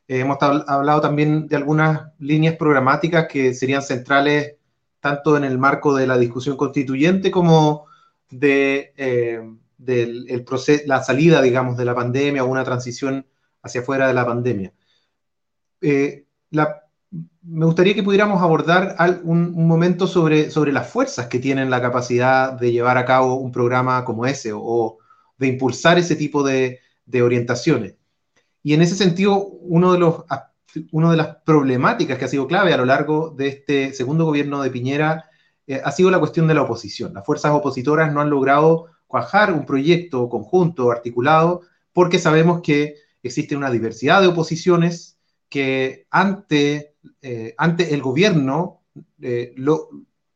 eh, hemos hablado también de algunas líneas programáticas que serían centrales tanto en el marco de la discusión constituyente como de eh, la salida, digamos, de la pandemia o una transición hacia afuera de la pandemia. Me gustaría que pudiéramos abordar un, momento sobre, sobre las fuerzas que tienen la capacidad de llevar a cabo un programa como ese o, de impulsar ese tipo de, de, orientaciones. Y en ese sentido, uno de, los, una de las problemáticas que ha sido clave a lo largo de este segundo gobierno de Piñera eh, ha sido la cuestión de la oposición. Las fuerzas opositoras no han logrado cuajar un proyecto conjunto, articulado, porque sabemos que existe una diversidad de oposiciones que ante, eh, ante el gobierno eh,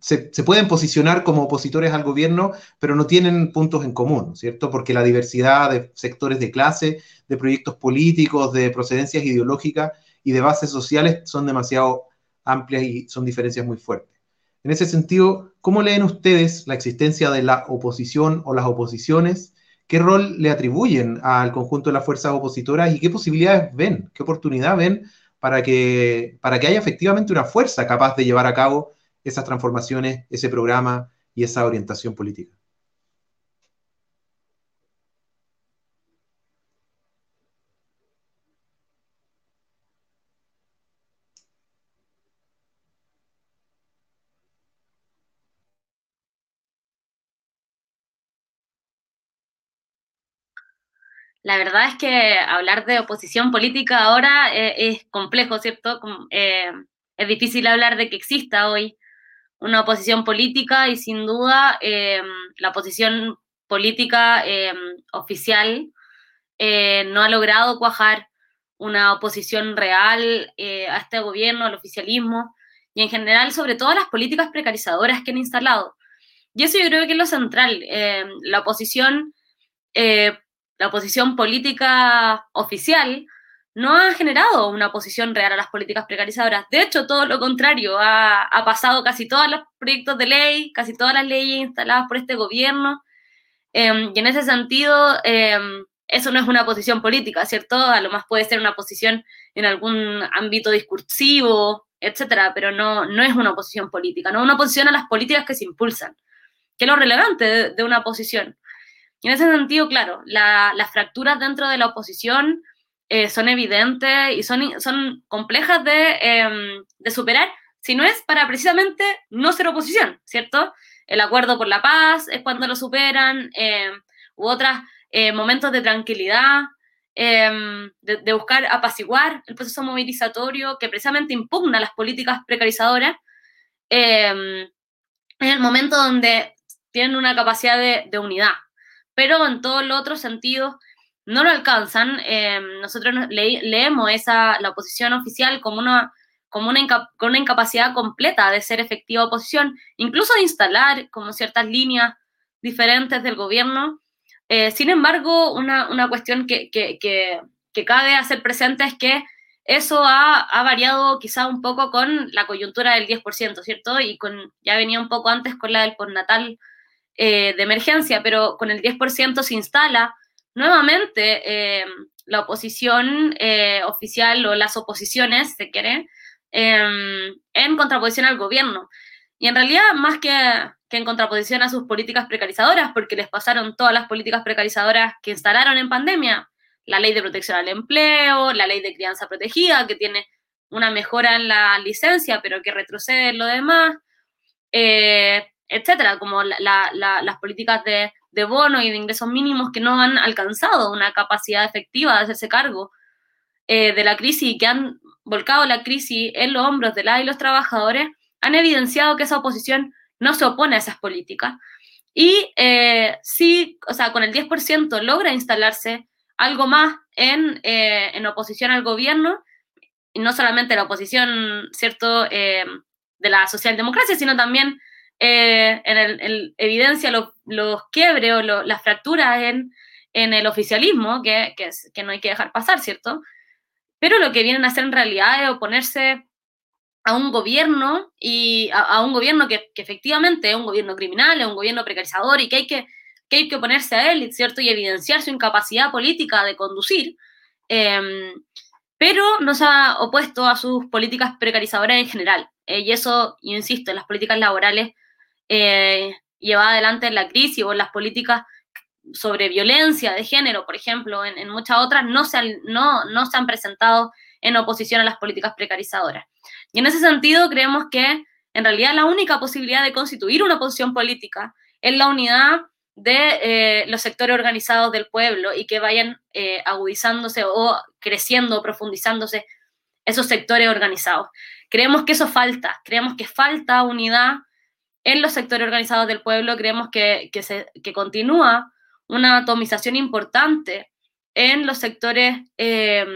se, pueden posicionar como opositores al gobierno, pero no tienen puntos en común, ¿cierto? Porque la diversidad de sectores de clase, de proyectos políticos, de procedencias ideológicas y de bases sociales son demasiado amplias y son diferencias muy fuertes. En ese sentido, ¿cómo leen ustedes la existencia de la oposición o las oposiciones? ¿Qué rol le atribuyen al conjunto de las fuerzas opositoras y qué posibilidades ven, qué oportunidad ven para que, para que haya efectivamente una fuerza capaz de llevar a cabo esas transformaciones, ese programa y esa orientación política? La verdad es que hablar de oposición política ahora eh, es complejo, ¿cierto? Eh, es difícil hablar de que exista hoy una oposición política y sin duda eh, la oposición política oficial no ha logrado cuajar una oposición real a este gobierno, al oficialismo y en general sobre todo las políticas precarizadoras que han instalado. Y eso yo creo que es lo central. la oposición la oposición política oficial no ha generado una oposición real a las políticas precarizadoras. De hecho, todo lo contrario, ha, pasado casi todos los proyectos de ley, casi todas las leyes instaladas por este gobierno. Em, y en ese sentido, em, eso no es una posición política, ¿cierto? A lo más puede ser una posición en algún ámbito discursivo, etcétera, pero no, no es una oposición política, no una oposición a las políticas que se impulsan, que es lo relevante de, de una oposición. Y en ese sentido, claro, las fracturas dentro de la oposición eh, son evidentes y son, son complejas em, de, superar, si no es para precisamente no ser oposición, ¿cierto? El acuerdo por la paz es cuando lo superan, em, u otros eh, momentos de tranquilidad, em, de, buscar apaciguar el proceso movilizatorio que precisamente impugna las políticas precarizadoras, en el momento donde tienen una capacidad de unidad, pero en todos los otros sentidos no lo alcanzan. Eh, nosotros leemos esa, la oposición oficial como una, como una, una incapacidad completa de ser efectiva oposición, incluso de instalar como ciertas líneas diferentes del gobierno. Eh, sin embargo, una, una cuestión que, que, que, que, cabe hacer presente es que eso ha, ha, variado quizá un poco con la coyuntura del 10%, ¿cierto? Y con, ya venía un poco antes con la del postnatal eh, de emergencia, pero con el 10% se instala nuevamente eh, la oposición eh, oficial o las oposiciones, se quiere, en contraposición al gobierno. Y en realidad, más que, que, en contraposición a sus políticas precarizadoras, porque les pasaron todas las políticas precarizadoras que instalaron en pandemia, la ley de protección al empleo, la ley de crianza protegida, que tiene una mejora en la licencia, pero que retrocede en lo demás, etcétera, como las políticas de, bono y de ingresos mínimos que no han alcanzado una capacidad efectiva de hacerse cargo eh, de la crisis y que han volcado la crisis en los hombros de la y los trabajadores, han evidenciado que esa oposición no se opone a esas políticas. Y eh, sí, o sea, con el 10% logra instalarse algo más en, eh, en, oposición al gobierno, y no solamente la oposición, ¿cierto?, de la socialdemocracia, sino también eh, en, el, evidencia los quiebres o las fracturas en, el oficialismo, que, que, no hay que dejar pasar, ¿cierto? Pero lo que vienen a hacer en realidad es oponerse a un gobierno y a, un gobierno que, efectivamente es un gobierno criminal, es un gobierno precarizador y que hay que, que, hay que oponerse a él, ¿cierto? Y evidenciar su incapacidad política de conducir. Em, pero no se ha opuesto a sus políticas precarizadoras en general. Eh, y eso, yo insisto, las políticas laborales eh, llevada adelante en la crisis o en las políticas sobre violencia de género, por ejemplo, en, muchas otras, no se, han, no, no se han presentado en oposición a las políticas precarizadoras. Y en ese sentido, creemos que en realidad la única posibilidad de constituir una oposición política es la unidad de eh, los sectores organizados del pueblo y que vayan eh, agudizándose o creciendo, profundizándose esos sectores organizados. Creemos que eso falta, creemos que falta unidad en los sectores organizados del pueblo, creemos que, se, continúa una atomización importante en los sectores, eh,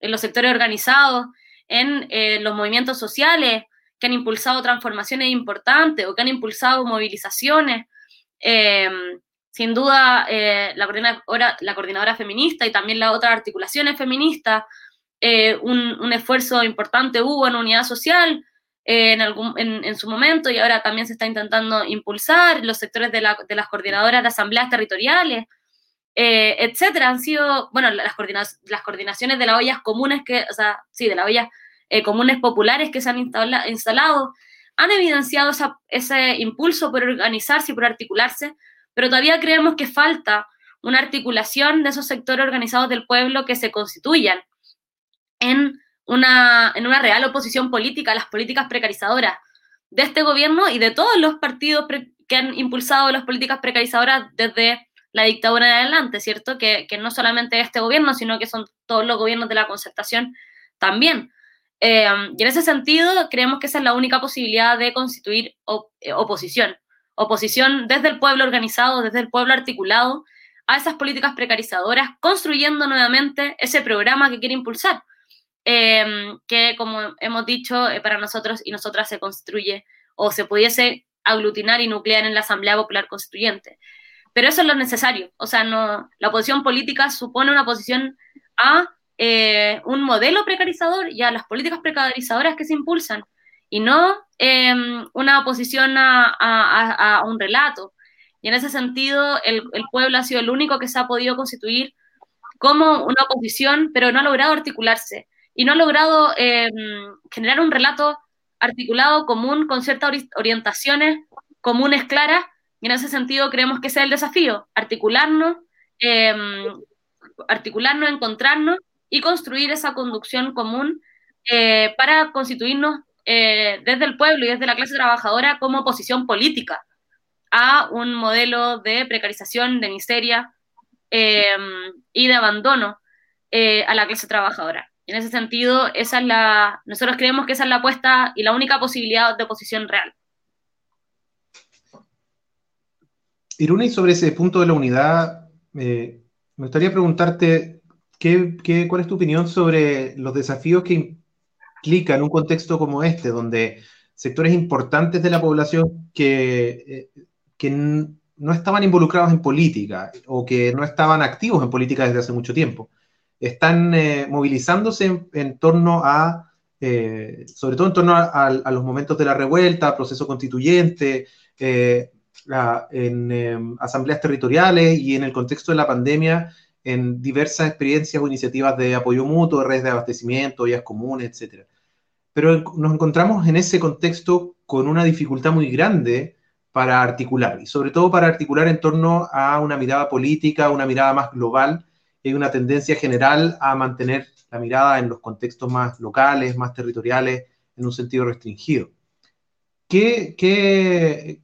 en los sectores organizados, en los movimientos sociales que han impulsado transformaciones importantes o que han impulsado movilizaciones. Em, sin duda, eh, la, coordinadora, la, coordinadora, feminista y también las otras articulaciones feministas, eh, un, esfuerzo importante hubo en unidad social eh, en, algún, en, su momento y ahora también se está intentando impulsar los sectores de, las coordinadoras de asambleas territoriales, etcétera. Han sido, bueno, las, las coordinaciones de las ollas comunes, que, o sea, sí, de las ollas comunes populares que se han instalado han evidenciado ese impulso por organizarse y por articularse, pero todavía creemos que falta una articulación de esos sectores organizados del pueblo que se constituyan en en una real oposición política a las políticas precarizadoras de este gobierno y de todos los partidos que han impulsado las políticas precarizadoras desde la dictadura en adelante, ¿cierto? Que, no solamente este gobierno, sino que son todos los gobiernos de la concertación también. Em, y en ese sentido, creemos que esa es la única posibilidad de constituir eh, oposición. Oposición desde el pueblo organizado, desde el pueblo articulado a esas políticas precarizadoras, construyendo nuevamente ese programa que quiere impulsar, em, que como hemos dicho, eh, para nosotros y nosotras se construye o se pudiese aglutinar y nuclear en la Asamblea Popular Constituyente. Pero eso es lo necesario. O sea, no, la oposición política supone una oposición a eh, un modelo precarizador y a las políticas precarizadoras que se impulsan, y no em, una oposición a, un relato. Y en ese sentido, el, pueblo ha sido el único que se ha podido constituir como una oposición, pero no ha logrado articularse y no ha logrado em, generar un relato articulado común con ciertas orientaciones comunes claras. Y en ese sentido creemos que ese es el desafío, articularnos, em, articularnos, encontrarnos y construir esa conducción común eh, para constituirnos eh, desde el pueblo y desde la clase trabajadora como oposición política a un modelo de precarización, de miseria em, y de abandono eh, a la clase trabajadora. En ese sentido, esa es la, nosotros creemos que esa es la apuesta y la única posibilidad de oposición real. Iruna, y sobre ese punto de la unidad, me gustaría preguntarte ¿Qué, cuál es tu opinión sobre los desafíos que implica en un contexto como este, donde sectores importantes de la población que, eh, que no estaban involucrados en política o que no estaban activos en política desde hace mucho tiempo, están eh, movilizándose en, torno a, eh, sobre todo en torno a, los momentos de la revuelta, proceso constituyente, en em, asambleas territoriales y en el contexto de la pandemia, en diversas experiencias o iniciativas de apoyo mutuo, redes de abastecimiento, vías comunes, etc. Pero nos encontramos en ese contexto con una dificultad muy grande para articular, y sobre todo para articular en torno a una mirada política, una mirada más global, hay una tendencia general a mantener la mirada en los contextos más locales, más territoriales, en un sentido restringido. ¿Qué,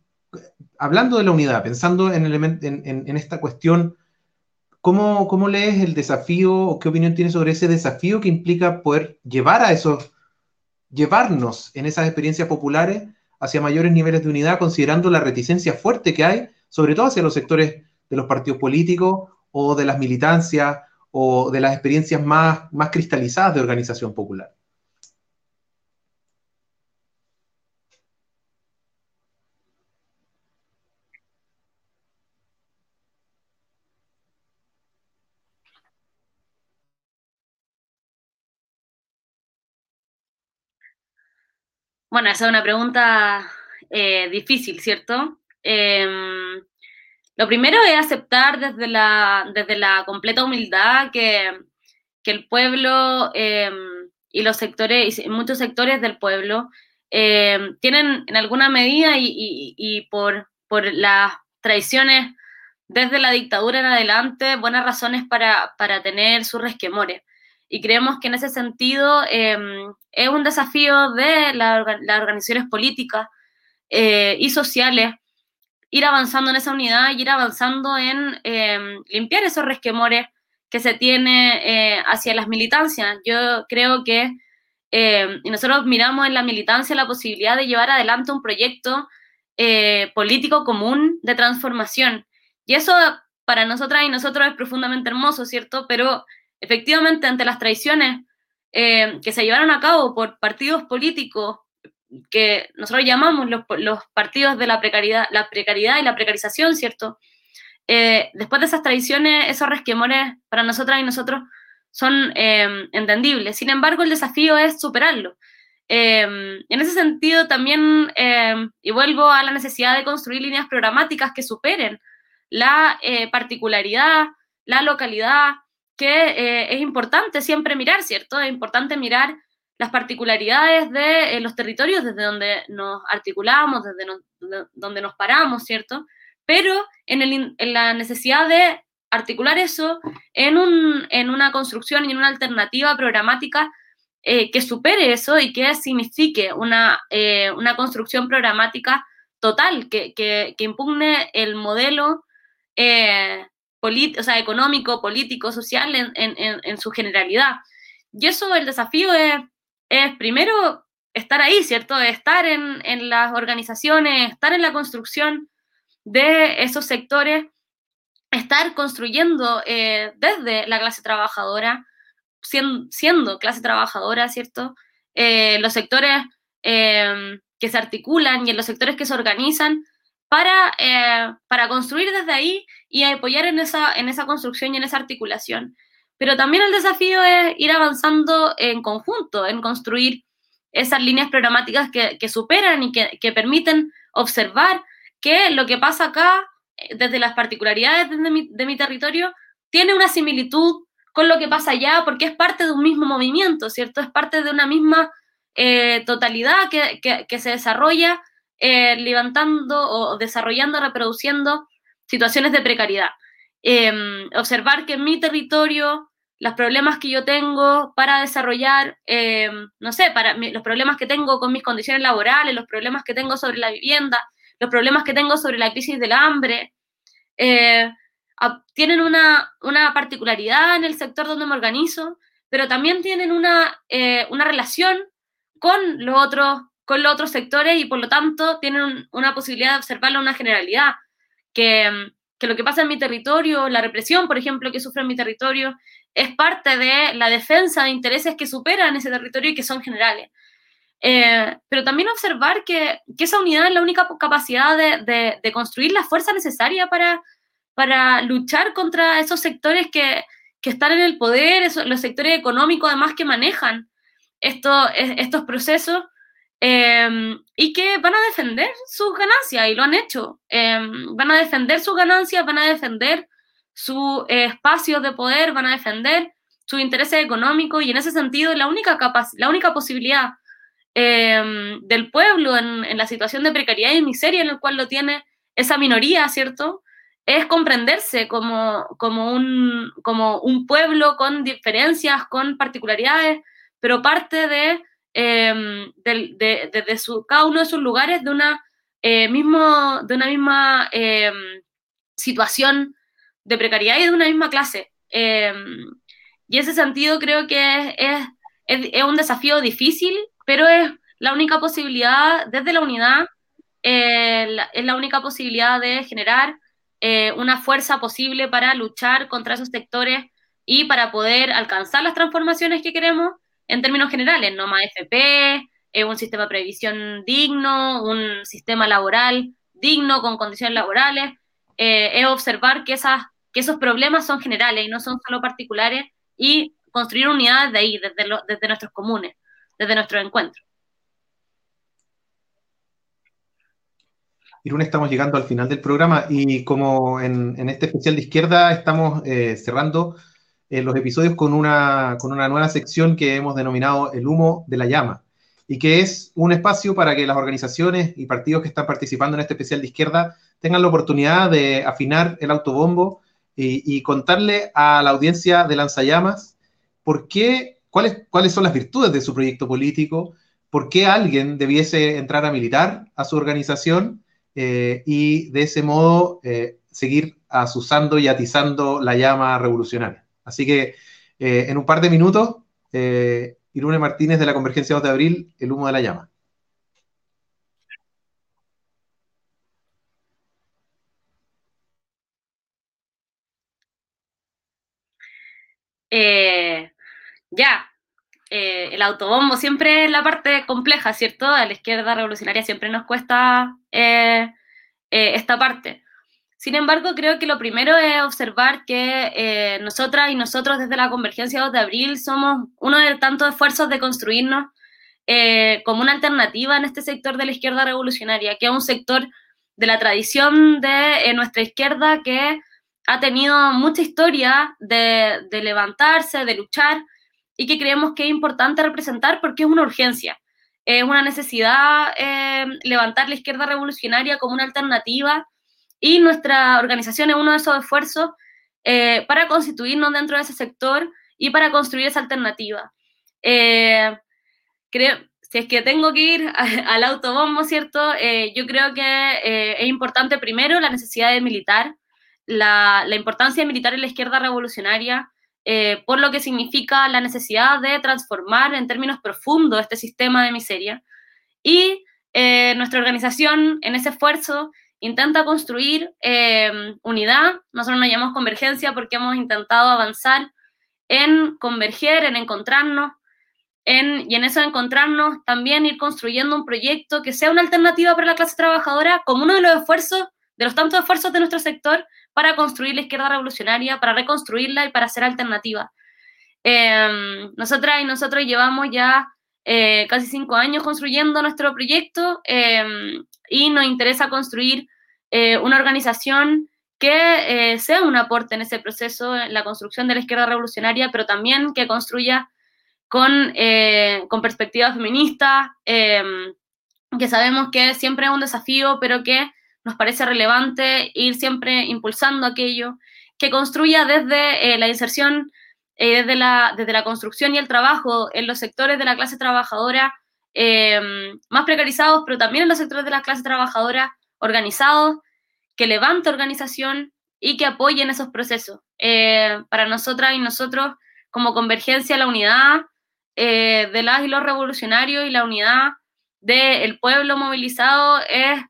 hablando de la unidad, pensando en, en, en esta cuestión ¿Cómo, ¿Cómo, lees el desafío o qué opinión tienes sobre ese desafío que implica poder llevar a esos, llevarnos en esas experiencias populares hacia mayores niveles de unidad, considerando la reticencia fuerte que hay, sobre todo hacia los sectores de los partidos políticos o de las militancias o de las experiencias más, más cristalizadas de organización popular? Bueno, esa es una pregunta eh, difícil, ¿cierto? Em, lo primero es aceptar desde la, desde la completa humildad que, el pueblo em, y los sectores, y muchos sectores del pueblo, em, tienen en alguna medida y, por, por, las traiciones desde la dictadura en adelante buenas razones para, para tener sus resquemores. y creemos que en ese sentido em, es un desafío de las organizaciones políticas eh, y sociales ir avanzando en esa unidad y ir avanzando en em, limpiar esos resquemores que se tiene eh, hacia las militancias. Yo creo que, em, y nosotros miramos en la militancia la posibilidad de llevar adelante un proyecto eh, político común de transformación. Y eso para nosotras y nosotros es profundamente hermoso, ¿cierto? Pero efectivamente ante las traiciones em, que se llevaron a cabo por partidos políticos que nosotros llamamos los, partidos de la precariedad, la precariedad y la precarización, ¿cierto? Eh, después de esas tradiciones, esos resquemores para nosotras y nosotros son em, entendibles. Sin embargo, el desafío es superarlo. Em, en ese sentido, también, y vuelvo a la necesidad de construir líneas programáticas que superen la eh, particularidad, la localidad, que eh, es importante siempre mirar, ¿cierto? Es importante mirar las particularidades de eh, los territorios desde donde nos articulamos, desde donde nos paramos, ¿cierto? Pero en, la necesidad de articular eso en, un, en, una construcción y en una alternativa programática eh, que supere eso y que signifique una, eh, una construcción programática total, que, que, impugne el modelo o sea, económico, político, social en, en, en su generalidad. Y eso, el desafío es es primero estar ahí, ¿cierto? Estar en, las organizaciones, estar en la construcción de esos sectores, estar construyendo eh, desde la clase trabajadora, siendo, clase trabajadora, ¿cierto? Eh, los sectores em, que se articulan y en los sectores que se organizan para, eh, para construir desde ahí y apoyar en esa, en esa construcción y en esa articulación. Pero también el desafío es ir avanzando en conjunto, en construir esas líneas programáticas que, superan y que, permiten observar que lo que pasa acá, eh, desde las particularidades de mi, territorio, tiene una similitud con lo que pasa allá, porque es parte de un mismo movimiento, ¿cierto? Es parte de una misma eh, totalidad que, se desarrolla eh, levantando o desarrollando, reproduciendo situaciones de precariedad. Em, observar que en mi territorio los problemas que yo tengo para desarrollar, em, no sé, para los problemas que tengo con mis condiciones laborales, los problemas que tengo sobre la vivienda, los problemas que tengo sobre la crisis del hambre, eh, tienen una, particularidad en el sector donde me organizo, pero también tienen una, eh, una relación con los, otros, con los otros sectores y por lo tanto tienen una posibilidad de observarlo en una generalidad, que em, que lo que pasa en mi territorio, la represión, por ejemplo, que sufre en mi territorio, es parte de la defensa de intereses que superan ese territorio y que son generales. Eh, pero también observar que, esa unidad es la única capacidad de, construir la fuerza necesaria para, para luchar contra esos sectores que, están en el poder, los sectores económicos además que manejan estos procesos Em, y que van a defender sus ganancias y lo han hecho. Em, van a defender sus ganancias, van a defender sus eh, espacios de poder, van a defender sus intereses económicos y en ese sentido la única, la única posibilidad em, del pueblo en, en, la situación de precariedad y miseria en el cual lo tiene esa minoría, ¿cierto? Es comprenderse como, como, un, como un pueblo con diferencias, con particularidades, pero parte de Em, desde su, cada uno de sus lugares de una, eh, mismo, de una misma em, situación de precariedad y de una misma clase. Em, y ese sentido creo que es, es, un desafío difícil, pero es la única posibilidad, desde la unidad, eh, es la única posibilidad de generar eh, una fuerza posible para luchar contra esos sectores y para poder alcanzar las transformaciones que queremos en términos generales, no más FP, eh, un sistema de previsión digno, un sistema laboral digno con condiciones laborales, eh, es observar que, esas, que esos problemas son generales y no son solo particulares y construir unidades de ahí, desde, nuestros comunes, desde nuestros encuentros. Irún, estamos llegando al final del programa y como en, este especial de izquierda estamos eh, cerrando los episodios con una, nueva sección que hemos denominado El humo de la llama, y que es un espacio para que las organizaciones y partidos que están participando en este especial de izquierda tengan la oportunidad de afinar el autobombo y, contarle a la audiencia de Lanzallamas por qué, cuáles, cuáles son las virtudes de su proyecto político, por qué alguien debiese entrar a militar a su organización eh, y de ese modo eh, seguir asusando y atizando la llama revolucionaria. Así que eh, en un par de minutos, Irune Martínez de la Convergencia 2 de Abril, el humo de la llama. ya, eh, el autobombo siempre es la parte compleja, ¿cierto? A la izquierda revolucionaria siempre nos cuesta eh, eh, esta parte. Sin embargo, creo que lo primero es observar que nosotras y nosotros desde la Convergencia 2 de Abril somos uno de tantos esfuerzos de construirnos como una alternativa en este sector de la izquierda revolucionaria, que es un sector de la tradición de nuestra izquierda que ha tenido mucha historia de, de levantarse, de luchar, y que creemos que es importante representar porque es una urgencia. Es una necesidad eh, levantar la izquierda revolucionaria como una alternativa y nuestra organización es uno de esos esfuerzos eh, para constituirnos dentro de ese sector y para construir esa alternativa. Eh, creo, si es que tengo que ir (laughs) al autobombo, ¿cierto? yo creo que es importante primero la necesidad de militar, la, la importancia de militar en la izquierda revolucionaria, eh, por lo que significa la necesidad de transformar en términos profundos este sistema de miseria. Y eh, nuestra organización en ese esfuerzo intenta construir eh, unidad, nosotros nos llamamos convergencia porque hemos intentado avanzar en converger, en encontrarnos, en, y en eso encontrarnos también ir construyendo un proyecto que sea una alternativa para la clase trabajadora como uno de los esfuerzos, de los tantos esfuerzos de nuestro sector para construir la izquierda revolucionaria, para reconstruirla y para ser alternativa. Em, nosotras y nosotros llevamos ya eh, casi cinco años construyendo nuestro proyecto em, y nos interesa construir eh, una organización que eh, sea un aporte en ese proceso, en la construcción de la izquierda revolucionaria, pero también que construya con, con perspectiva feminista, em, que sabemos que siempre es un desafío, pero que nos parece relevante ir siempre impulsando aquello, que construya desde eh, la inserción, eh, desde, la, desde la construcción y el trabajo en los sectores de la clase trabajadora eh, más precarizados, pero también en los sectores de la clase trabajadora organizados, que levante organización y que apoyen esos procesos. para nosotras y nosotros, como convergencia, la unidad de las y los revolucionarios y la unidad del pueblo movilizado es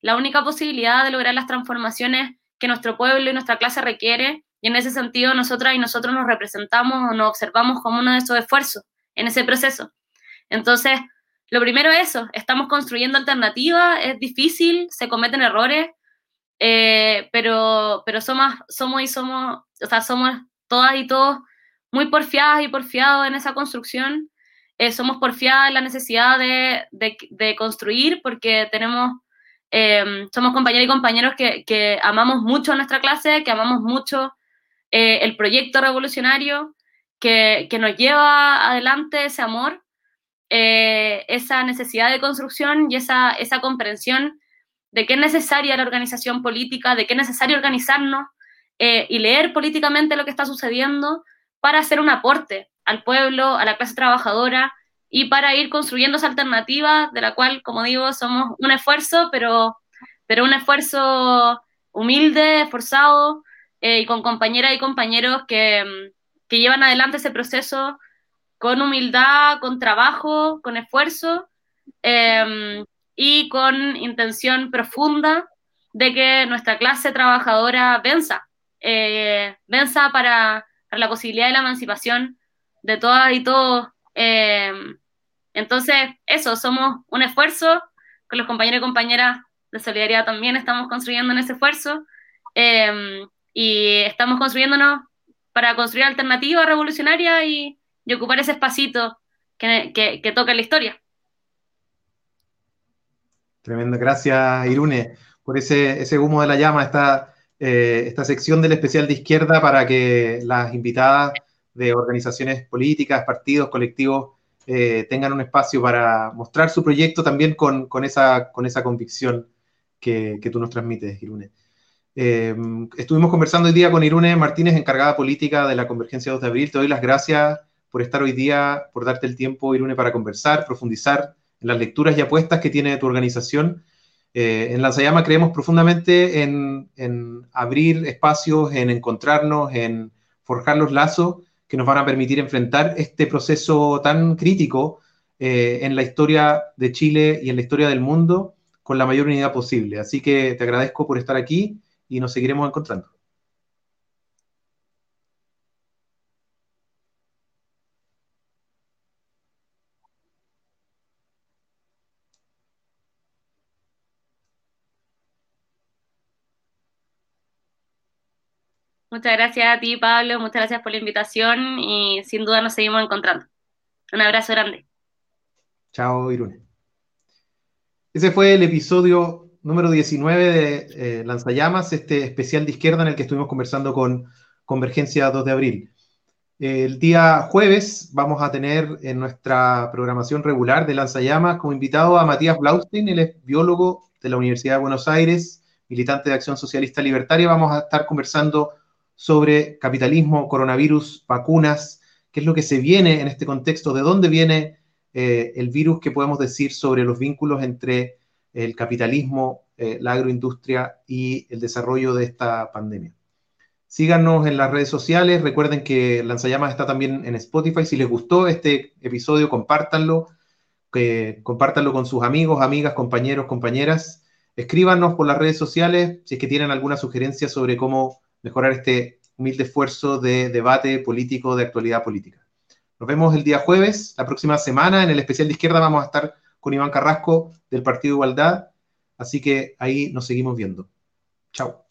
la única posibilidad de lograr las transformaciones que nuestro pueblo y nuestra clase requiere. Y en ese sentido, nosotras y nosotros nos representamos o nos observamos como uno de esos esfuerzos en ese proceso. Entonces, lo primero es eso, estamos construyendo alternativas, es difícil, se cometen errores, eh, pero, pero somos, somos y somos, o sea, somos todas y todos muy porfiadas y porfiados en esa construcción. Eh, somos porfiadas en la necesidad de, de construir porque tenemos Em, somos compañeros y compañeros que, amamos mucho nuestra clase, que amamos mucho eh, el proyecto revolucionario, que, nos lleva adelante ese amor, eh, esa necesidad de construcción y esa, esa comprensión de que es necesaria la organización política, de que es necesario organizarnos eh, y leer políticamente lo que está sucediendo para hacer un aporte al pueblo, a la clase trabajadora, y para ir construyendo esa alternativa de la cual, como digo, somos un esfuerzo, pero, pero un esfuerzo humilde, esforzado eh, y con compañeras y compañeros que, que, llevan adelante ese proceso con humildad, con trabajo, con esfuerzo em, y con intención profunda de que nuestra clase trabajadora venza, eh, venza para, la posibilidad de la emancipación de todas y todos. Eh, entonces, eso, somos un esfuerzo, con los compañeros y compañeras de solidaridad también estamos construyendo en ese esfuerzo em, y estamos construyéndonos para construir alternativa revolucionaria y, ocupar ese espacito que, que, toca la historia. Tremendo, gracias Irune por ese, ese humo de la llama, esta, eh, esta sección del especial de izquierda para que las invitadas de organizaciones políticas, partidos, colectivos, eh, tengan un espacio para mostrar su proyecto también con, esa, con esa convicción que, tú nos transmites, Irune. Eh, estuvimos conversando hoy día con Irune Martínez, encargada política de la Convergencia 2 de Abril. Te doy las gracias por estar hoy día, por darte el tiempo, Irune, para conversar, profundizar en las lecturas y apuestas que tiene tu organización. Eh, en Lanzayama creemos profundamente en, en, abrir espacios, en encontrarnos, en forjar los lazos que nos van a permitir enfrentar este proceso tan crítico eh, en la historia de Chile y en la historia del mundo con la mayor unidad posible. Así que te agradezco por estar aquí y nos seguiremos encontrando. Muchas gracias a ti, Pablo, muchas gracias por la invitación y sin duda nos seguimos encontrando. Un abrazo grande. Chao, Irune. Ese fue el episodio número 19 de eh, Lanzallamas, este especial de izquierda en el que estuvimos conversando con Convergencia 2 de abril. El día jueves vamos a tener en nuestra programación regular de Lanzallamas como invitado a Matías Blaustein, él es biólogo de la Universidad de Buenos Aires, militante de Acción Socialista Libertaria. Vamos a estar conversando sobre capitalismo, coronavirus, vacunas, qué es lo que se viene en este contexto, de dónde viene eh, el virus que podemos decir sobre los vínculos entre el capitalismo, eh, la agroindustria y el desarrollo de esta pandemia. Síganos en las redes sociales, recuerden que Lanzallamas está también en Spotify. Si les gustó este episodio, compártanlo, compártanlo con sus amigos, amigas, compañeros, compañeras. Escríbanos por las redes sociales si es que tienen alguna sugerencia sobre cómo mejorar este humilde esfuerzo de debate político, de actualidad política. Nos vemos el día jueves, la próxima semana, en el especial de izquierda vamos a estar con Iván Carrasco del Partido Igualdad, así que ahí nos seguimos viendo. Chao.